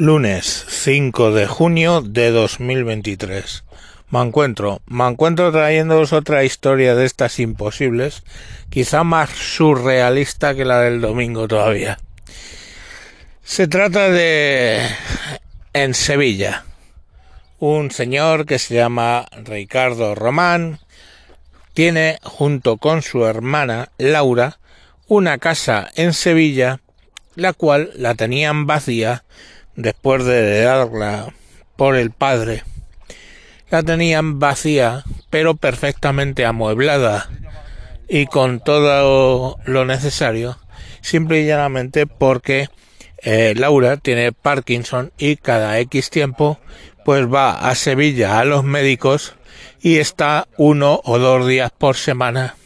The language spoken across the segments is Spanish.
Lunes 5 de junio de 2023. Me encuentro, me encuentro trayéndoos otra historia de estas imposibles, quizá más surrealista que la del domingo todavía. Se trata de en Sevilla. Un señor que se llama Ricardo Román tiene junto con su hermana Laura una casa en Sevilla, la cual la tenían vacía después de heredarla por el padre, la tenían vacía, pero perfectamente amueblada y con todo lo necesario, simple y llanamente porque eh, Laura tiene Parkinson y cada X tiempo pues va a Sevilla a los médicos y está uno o dos días por semana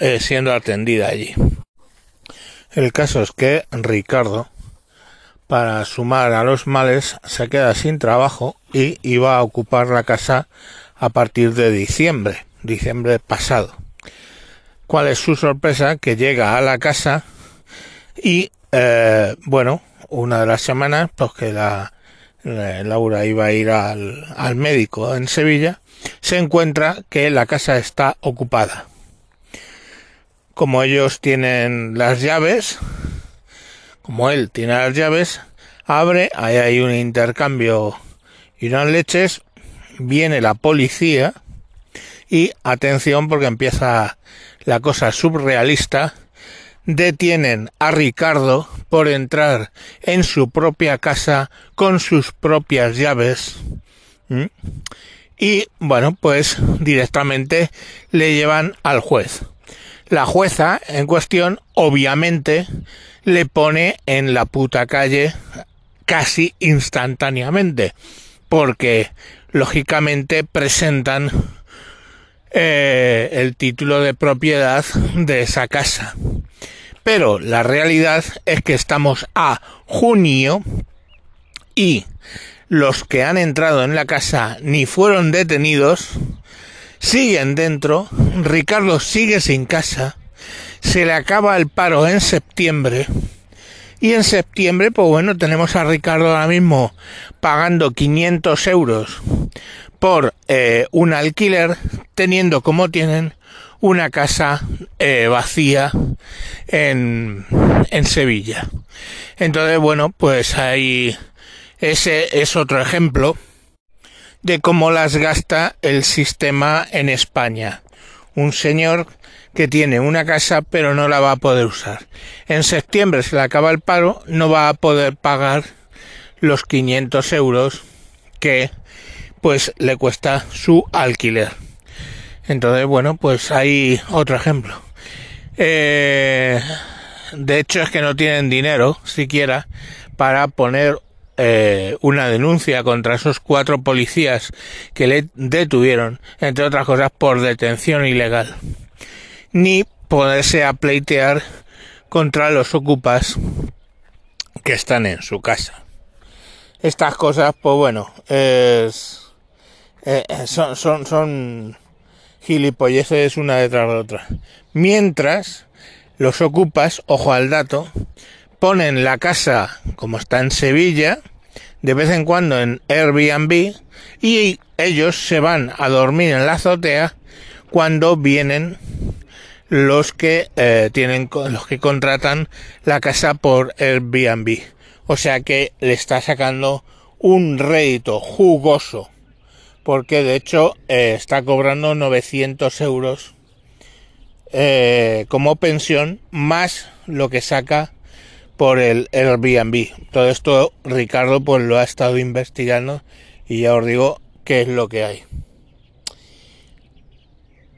eh, siendo atendida allí. El caso es que Ricardo para sumar a los males, se queda sin trabajo y iba a ocupar la casa a partir de diciembre, diciembre pasado. ¿Cuál es su sorpresa? Que llega a la casa y, eh, bueno, una de las semanas, pues que la, Laura iba a ir al, al médico en Sevilla, se encuentra que la casa está ocupada. Como ellos tienen las llaves, como él tiene las llaves, abre, ahí hay un intercambio y unas leches, viene la policía y atención porque empieza la cosa surrealista, detienen a Ricardo por entrar en su propia casa con sus propias llaves y bueno pues directamente le llevan al juez. La jueza en cuestión obviamente le pone en la puta calle casi instantáneamente, porque lógicamente presentan eh, el título de propiedad de esa casa. Pero la realidad es que estamos a junio y los que han entrado en la casa ni fueron detenidos, siguen dentro, Ricardo sigue sin casa, se le acaba el paro en septiembre y en septiembre, pues bueno, tenemos a Ricardo ahora mismo pagando 500 euros por eh, un alquiler, teniendo como tienen una casa eh, vacía en, en Sevilla. Entonces, bueno, pues ahí ese es otro ejemplo de cómo las gasta el sistema en España. Un señor que tiene una casa pero no la va a poder usar. En septiembre se le acaba el paro, no va a poder pagar los 500 euros que pues le cuesta su alquiler. Entonces, bueno, pues hay otro ejemplo. Eh, de hecho es que no tienen dinero siquiera para poner eh, una denuncia contra esos cuatro policías que le detuvieron, entre otras cosas, por detención ilegal ni poderse a pleitear contra los ocupas que están en su casa. Estas cosas, pues bueno, es, eh, son, son, son gilipolleces una detrás de otra. Mientras los ocupas, ojo al dato, ponen la casa como está en Sevilla, de vez en cuando en Airbnb, y ellos se van a dormir en la azotea cuando vienen los que eh, tienen los que contratan la casa por Airbnb. O sea que le está sacando un rédito jugoso. Porque de hecho eh, está cobrando 900 euros eh, como pensión más lo que saca por el Airbnb. Todo esto Ricardo pues lo ha estado investigando y ya os digo qué es lo que hay.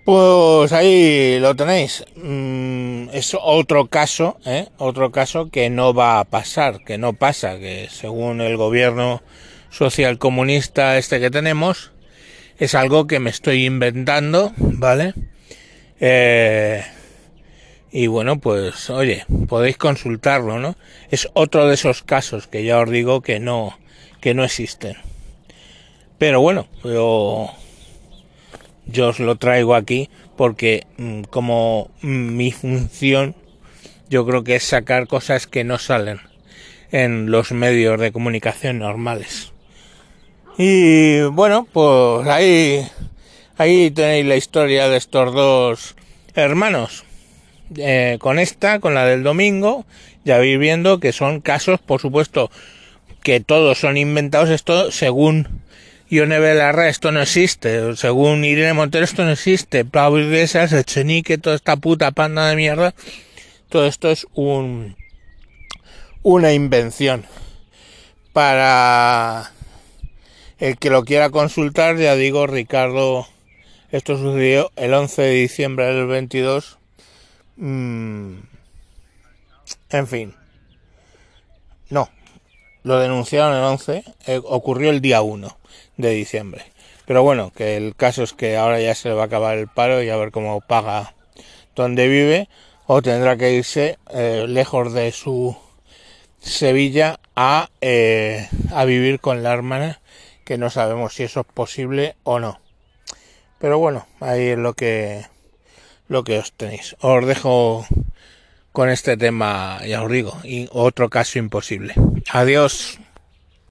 Pues ahí lo tenéis. Mm, es otro caso, ¿eh? otro caso que no va a pasar, que no pasa, que según el gobierno social comunista este que tenemos, es algo que me estoy inventando, ¿vale? Eh, y bueno, pues oye, podéis consultarlo, ¿no? Es otro de esos casos que ya os digo que no, que no existen. Pero bueno, yo yo os lo traigo aquí porque mm, como mi función yo creo que es sacar cosas que no salen en los medios de comunicación normales. Y bueno, pues ahí, ahí tenéis la historia de estos dos hermanos. Eh, con esta, con la del domingo, ya vais viendo que son casos, por supuesto, que todos son inventados. Esto, según Ione Belarra, esto no existe. Según Irene Montero, esto no existe. Pablo Iglesias, Echenique, toda esta puta panda de mierda. Todo esto es un, una invención. Para el que lo quiera consultar, ya digo, Ricardo, esto sucedió el 11 de diciembre del 22 Mm, en fin. No. Lo denunciaron el 11. Eh, ocurrió el día 1 de diciembre. Pero bueno, que el caso es que ahora ya se le va a acabar el paro y a ver cómo paga donde vive. O tendrá que irse eh, lejos de su Sevilla a, eh, a vivir con la hermana. Que no sabemos si eso es posible o no. Pero bueno, ahí es lo que lo que os tenéis. Os dejo con este tema, ya os digo, y otro caso imposible. Adiós.